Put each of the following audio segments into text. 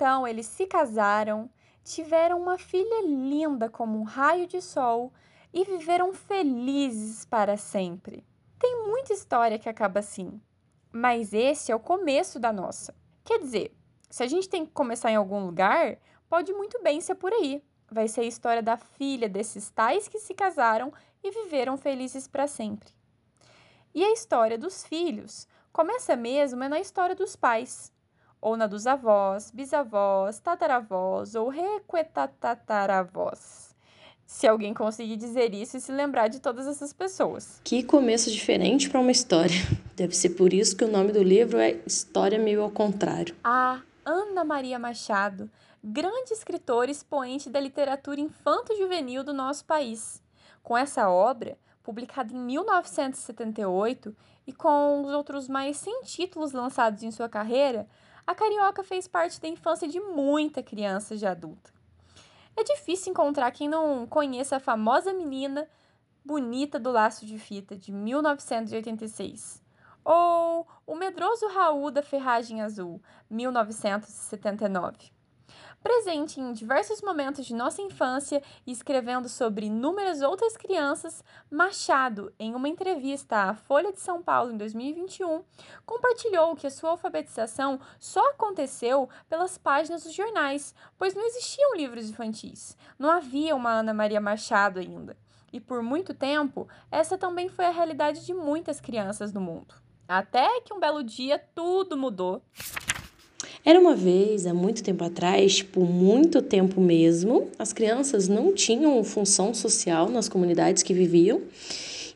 Então eles se casaram, tiveram uma filha linda como um raio de sol e viveram felizes para sempre. Tem muita história que acaba assim, mas esse é o começo da nossa. Quer dizer, se a gente tem que começar em algum lugar, pode muito bem ser por aí. Vai ser a história da filha desses tais que se casaram e viveram felizes para sempre. E a história dos filhos começa mesmo é na história dos pais, ou na dos avós, bisavós, tataravós ou requetatataravós. Se alguém conseguir dizer isso e se lembrar de todas essas pessoas. Que começo diferente para uma história. Deve ser por isso que o nome do livro é História Meio ao Contrário. A Ana Maria Machado, grande escritora e expoente da literatura infanto-juvenil do nosso país. Com essa obra, publicada em 1978 e com os outros mais 100 títulos lançados em sua carreira, a Carioca fez parte da infância de muita criança já adulta. É difícil encontrar quem não conheça a famosa menina bonita do laço de fita de 1986 ou O Medroso Raul da Ferragem Azul, 1979 presente em diversos momentos de nossa infância e escrevendo sobre inúmeras outras crianças, Machado, em uma entrevista à Folha de São Paulo em 2021, compartilhou que a sua alfabetização só aconteceu pelas páginas dos jornais, pois não existiam livros infantis. Não havia uma Ana Maria Machado ainda. E por muito tempo, essa também foi a realidade de muitas crianças do mundo. Até que um belo dia tudo mudou. Era uma vez, há muito tempo atrás, por muito tempo mesmo, as crianças não tinham função social nas comunidades que viviam.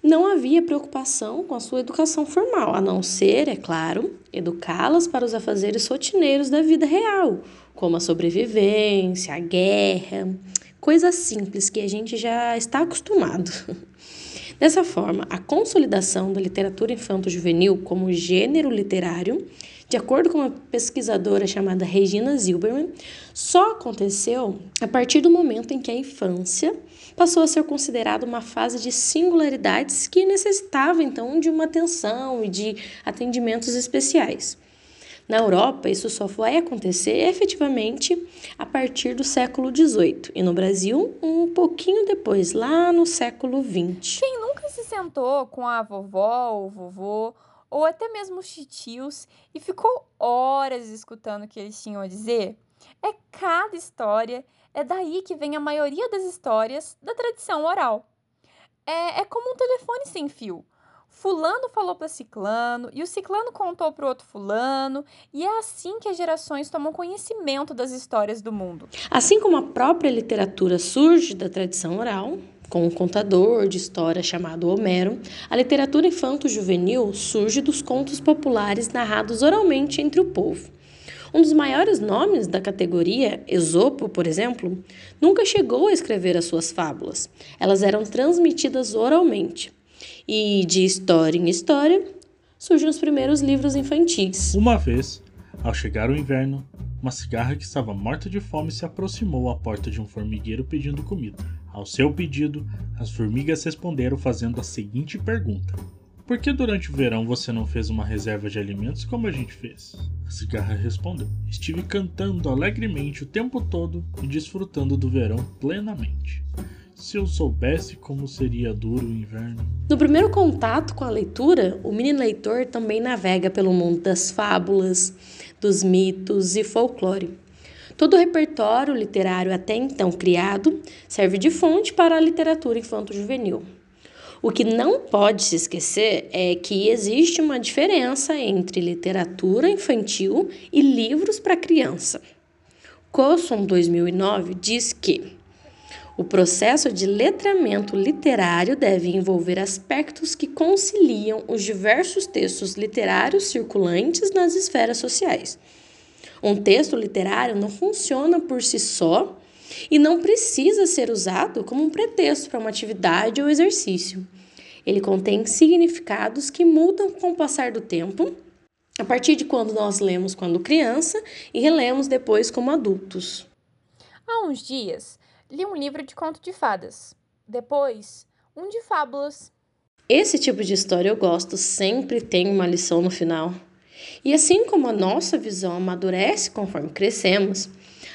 Não havia preocupação com a sua educação formal, a não ser, é claro, educá-las para os afazeres rotineiros da vida real, como a sobrevivência, a guerra, coisas simples que a gente já está acostumado. Dessa forma, a consolidação da literatura infanto-juvenil como gênero literário de acordo com uma pesquisadora chamada Regina Zilberman, só aconteceu a partir do momento em que a infância passou a ser considerada uma fase de singularidades que necessitava então de uma atenção e de atendimentos especiais. Na Europa, isso só vai acontecer efetivamente a partir do século XVIII e no Brasil, um pouquinho depois, lá no século XX. Quem nunca se sentou com a vovó ou vovô ou até mesmo os titios e ficou horas escutando o que eles tinham a dizer? É cada história, é daí que vem a maioria das histórias da tradição oral. É, é como um telefone sem fio. Fulano falou para Ciclano e o Ciclano contou para outro Fulano, e é assim que as gerações tomam conhecimento das histórias do mundo. Assim como a própria literatura surge da tradição oral, com um contador de história chamado Homero, a literatura infanto-juvenil surge dos contos populares narrados oralmente entre o povo. Um dos maiores nomes da categoria, Esopo, por exemplo, nunca chegou a escrever as suas fábulas. Elas eram transmitidas oralmente. E de história em história surgem os primeiros livros infantis. Uma vez, ao chegar o inverno, uma cigarra que estava morta de fome se aproximou à porta de um formigueiro pedindo comida. Ao seu pedido, as formigas responderam fazendo a seguinte pergunta: Por que durante o verão você não fez uma reserva de alimentos como a gente fez? A cigarra respondeu: Estive cantando alegremente o tempo todo e desfrutando do verão plenamente. Se eu soubesse como seria duro o inverno. No primeiro contato com a leitura, o mini leitor também navega pelo mundo das fábulas, dos mitos e folclore. Todo o repertório literário até então criado serve de fonte para a literatura infanto-juvenil. O que não pode se esquecer é que existe uma diferença entre literatura infantil e livros para criança. Cosson 2009 diz que o processo de letramento literário deve envolver aspectos que conciliam os diversos textos literários circulantes nas esferas sociais um texto literário não funciona por si só e não precisa ser usado como um pretexto para uma atividade ou exercício. Ele contém significados que mudam com o passar do tempo, a partir de quando nós lemos quando criança e relemos depois como adultos. Há uns dias, li um livro de conto de fadas. Depois, um de fábulas. Esse tipo de história eu gosto, sempre tem uma lição no final. E assim como a nossa visão amadurece conforme crescemos,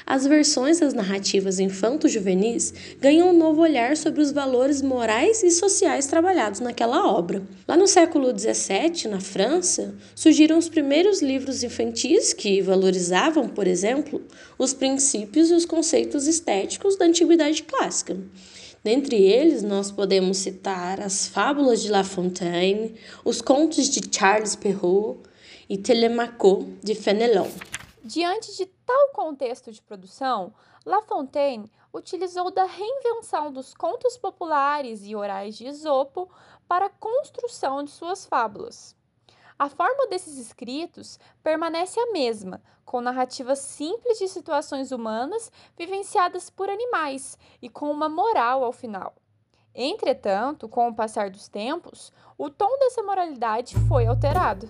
as versões das narrativas infanto-juvenis ganham um novo olhar sobre os valores morais e sociais trabalhados naquela obra. Lá no século XVII, na França, surgiram os primeiros livros infantis que valorizavam, por exemplo, os princípios e os conceitos estéticos da antiguidade clássica. Dentre eles, nós podemos citar as fábulas de La Fontaine, os contos de Charles Perrault e Telemaco de Fenelon. Diante de tal contexto de produção, La Fontaine utilizou da reinvenção dos contos populares e orais de Esopo para a construção de suas fábulas. A forma desses escritos permanece a mesma, com narrativas simples de situações humanas vivenciadas por animais e com uma moral ao final. Entretanto, com o passar dos tempos, o tom dessa moralidade foi alterado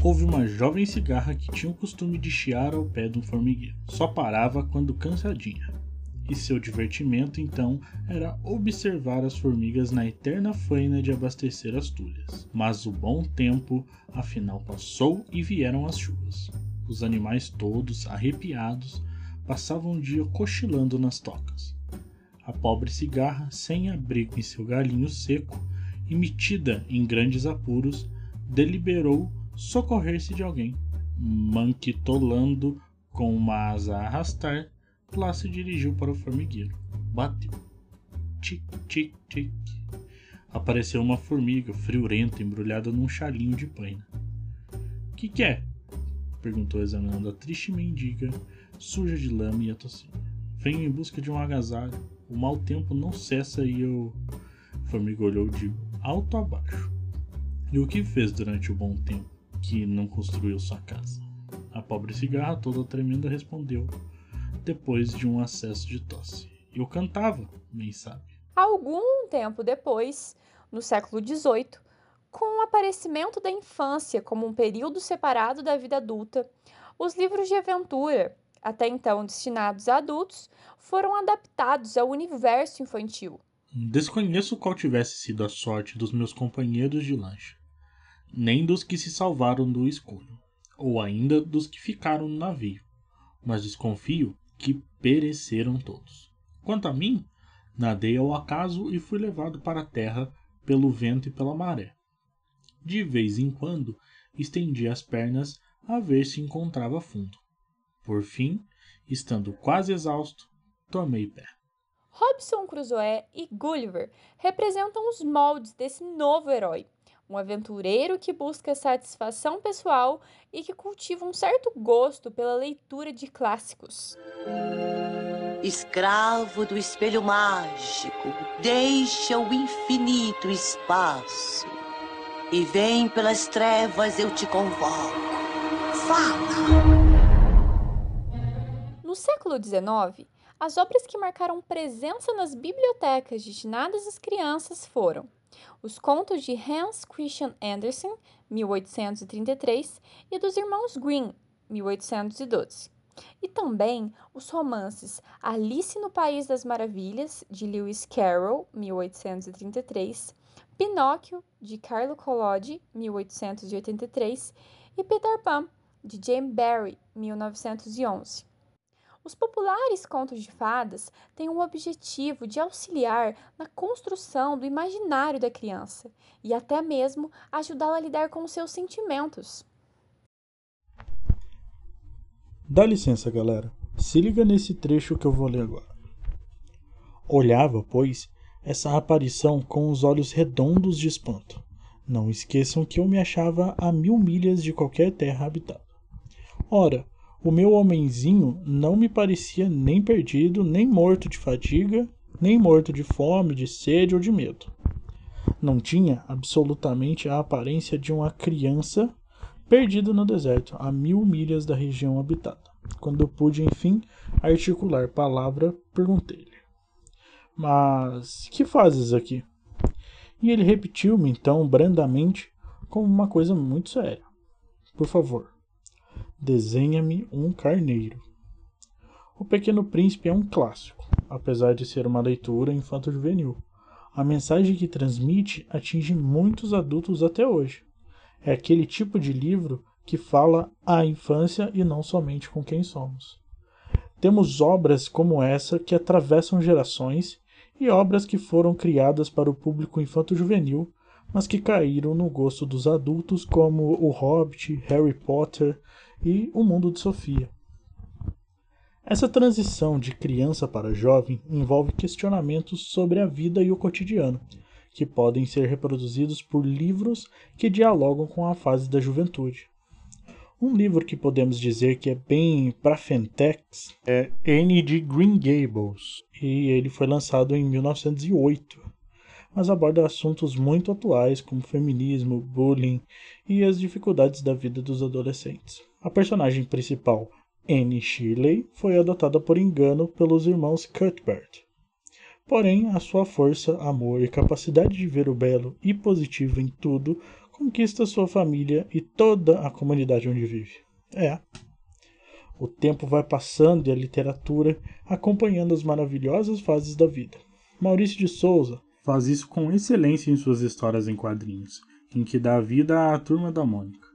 houve uma jovem cigarra que tinha o costume de chiar ao pé de um formigueiro. Só parava quando cansadinha. E seu divertimento, então, era observar as formigas na eterna faina de abastecer as tulhas. Mas o bom tempo, afinal, passou e vieram as chuvas. Os animais todos, arrepiados, passavam o dia cochilando nas tocas. A pobre cigarra, sem abrigo em seu galinho seco e metida em grandes apuros, deliberou socorrer-se de alguém. Manquitolando com uma asa a arrastar, lá se dirigiu para o formigueiro. Bateu. Tic, tic, tic. Apareceu uma formiga friorenta embrulhada num chalinho de paina. Que que é? Perguntou examinando a triste mendiga, suja de lama e a tocinha. Venho em busca de um agasalho. O mau tempo não cessa e eu. Formiga olhou de alto a baixo. E o que fez durante o bom tempo? Que não construiu sua casa. A pobre cigarra, toda tremenda, respondeu, depois de um acesso de tosse. Eu cantava, bem sabe. Algum tempo depois, no século XVIII, com o aparecimento da infância como um período separado da vida adulta, os livros de aventura, até então destinados a adultos, foram adaptados ao universo infantil. Desconheço qual tivesse sido a sorte dos meus companheiros de lancha nem dos que se salvaram do escuro, ou ainda dos que ficaram no navio, mas desconfio que pereceram todos. Quanto a mim, nadei ao acaso e fui levado para a terra pelo vento e pela maré. De vez em quando, estendi as pernas a ver se encontrava fundo. Por fim, estando quase exausto, tomei pé. Robson Crusoe e Gulliver representam os moldes desse novo herói, um aventureiro que busca satisfação pessoal e que cultiva um certo gosto pela leitura de clássicos. Escravo do espelho mágico, deixa o infinito espaço e vem pelas trevas eu te convoco. Fala! No século XIX, as obras que marcaram presença nas bibliotecas destinadas às crianças foram os contos de Hans Christian Andersen, 1833, e dos irmãos Grimm, 1812. E também os romances Alice no País das Maravilhas, de Lewis Carroll, 1833, Pinóquio, de Carlo Collodi, 1883, e Peter Pan, de James Barrie, 1911. Os populares contos de fadas têm o objetivo de auxiliar na construção do imaginário da criança e até mesmo ajudá-la a lidar com seus sentimentos. Dá licença, galera. Se liga nesse trecho que eu vou ler agora. Olhava, pois, essa aparição com os olhos redondos de espanto. Não esqueçam que eu me achava a mil milhas de qualquer terra habitada. Ora, o meu homenzinho não me parecia nem perdido, nem morto de fadiga, nem morto de fome, de sede ou de medo. Não tinha absolutamente a aparência de uma criança perdida no deserto, a mil milhas da região habitada. Quando pude, enfim, articular palavra, perguntei-lhe: Mas que fazes aqui? E ele repetiu-me então brandamente, como uma coisa muito séria: Por favor, Desenha-me um carneiro. O Pequeno Príncipe é um clássico, apesar de ser uma leitura infanto-juvenil. A mensagem que transmite atinge muitos adultos até hoje. É aquele tipo de livro que fala à infância e não somente com quem somos. Temos obras como essa que atravessam gerações e obras que foram criadas para o público infanto-juvenil, mas que caíram no gosto dos adultos, como O Hobbit, Harry Potter e O Mundo de Sofia. Essa transição de criança para jovem envolve questionamentos sobre a vida e o cotidiano, que podem ser reproduzidos por livros que dialogam com a fase da juventude. Um livro que podemos dizer que é bem para Fentex é Anne de Green Gables, e ele foi lançado em 1908, mas aborda assuntos muito atuais como feminismo, bullying e as dificuldades da vida dos adolescentes. A personagem principal, Anne Shirley, foi adotada por engano pelos irmãos Cuthbert. Porém, a sua força, amor e capacidade de ver o belo e positivo em tudo conquista sua família e toda a comunidade onde vive. É. O tempo vai passando e a literatura acompanhando as maravilhosas fases da vida. Maurício de Souza faz isso com excelência em suas histórias em quadrinhos, em que dá vida à Turma da Mônica.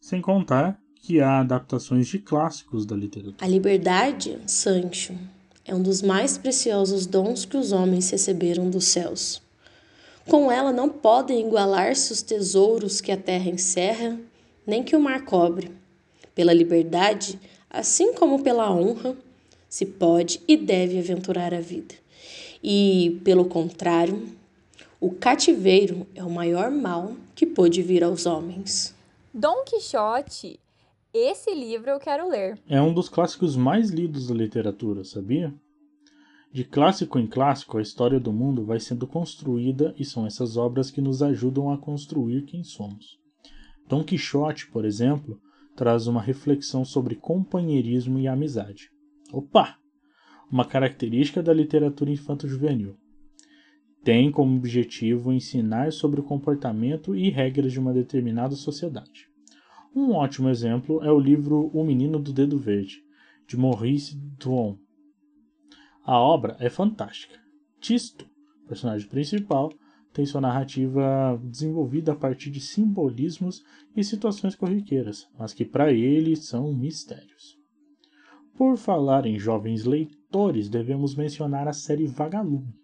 Sem contar que há adaptações de clássicos da literatura. A liberdade, Sancho, é um dos mais preciosos dons que os homens receberam dos céus. Com ela não podem igualar-se os tesouros que a terra encerra, nem que o mar cobre. Pela liberdade, assim como pela honra, se pode e deve aventurar a vida. E, pelo contrário, o cativeiro é o maior mal que pôde vir aos homens. Dom Quixote, esse livro eu quero ler. É um dos clássicos mais lidos da literatura, sabia? De clássico em clássico, a história do mundo vai sendo construída e são essas obras que nos ajudam a construir quem somos. Dom Quixote, por exemplo, traz uma reflexão sobre companheirismo e amizade. Opa! Uma característica da literatura infanto-juvenil. Tem como objetivo ensinar sobre o comportamento e regras de uma determinada sociedade. Um ótimo exemplo é o livro O Menino do Dedo Verde, de Maurice Duon, a obra é fantástica. Tisto, personagem principal, tem sua narrativa desenvolvida a partir de simbolismos e situações corriqueiras, mas que para ele são mistérios. Por falar em jovens leitores, devemos mencionar a série Vagalume,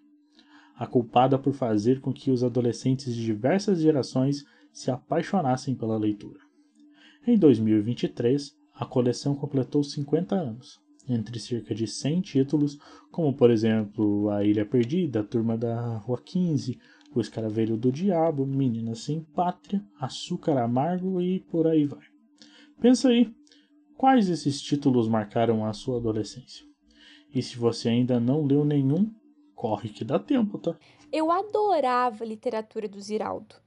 a culpada por fazer com que os adolescentes de diversas gerações se apaixonassem pela leitura. Em 2023, a coleção completou 50 anos entre cerca de 100 títulos, como por exemplo A Ilha Perdida, A Turma da Rua 15, O Escaravelho do Diabo, Menina Sem Pátria, Açúcar Amargo e por aí vai. Pensa aí, quais esses títulos marcaram a sua adolescência? E se você ainda não leu nenhum, corre que dá tempo, tá? Eu adorava a literatura do Ziraldo.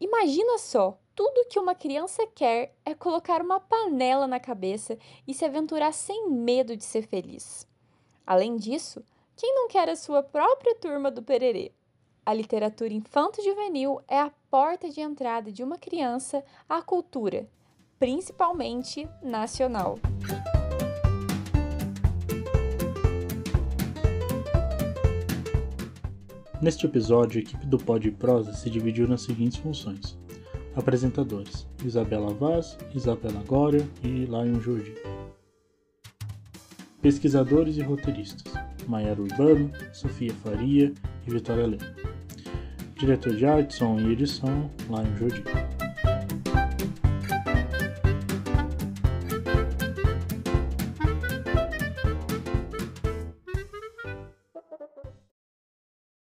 Imagina só, tudo que uma criança quer é colocar uma panela na cabeça e se aventurar sem medo de ser feliz. Além disso, quem não quer a sua própria turma do pererê? A literatura infanto-juvenil é a porta de entrada de uma criança à cultura, principalmente nacional. Neste episódio, a equipe do Pod Prosa se dividiu nas seguintes funções. Apresentadores: Isabela Vaz, Isabela Gória e Lion Jordi. Pesquisadores e roteiristas: Maiara Urbano, Sofia Faria e Vitória Lema. Diretor de arte, som e edição: Lion Jordi.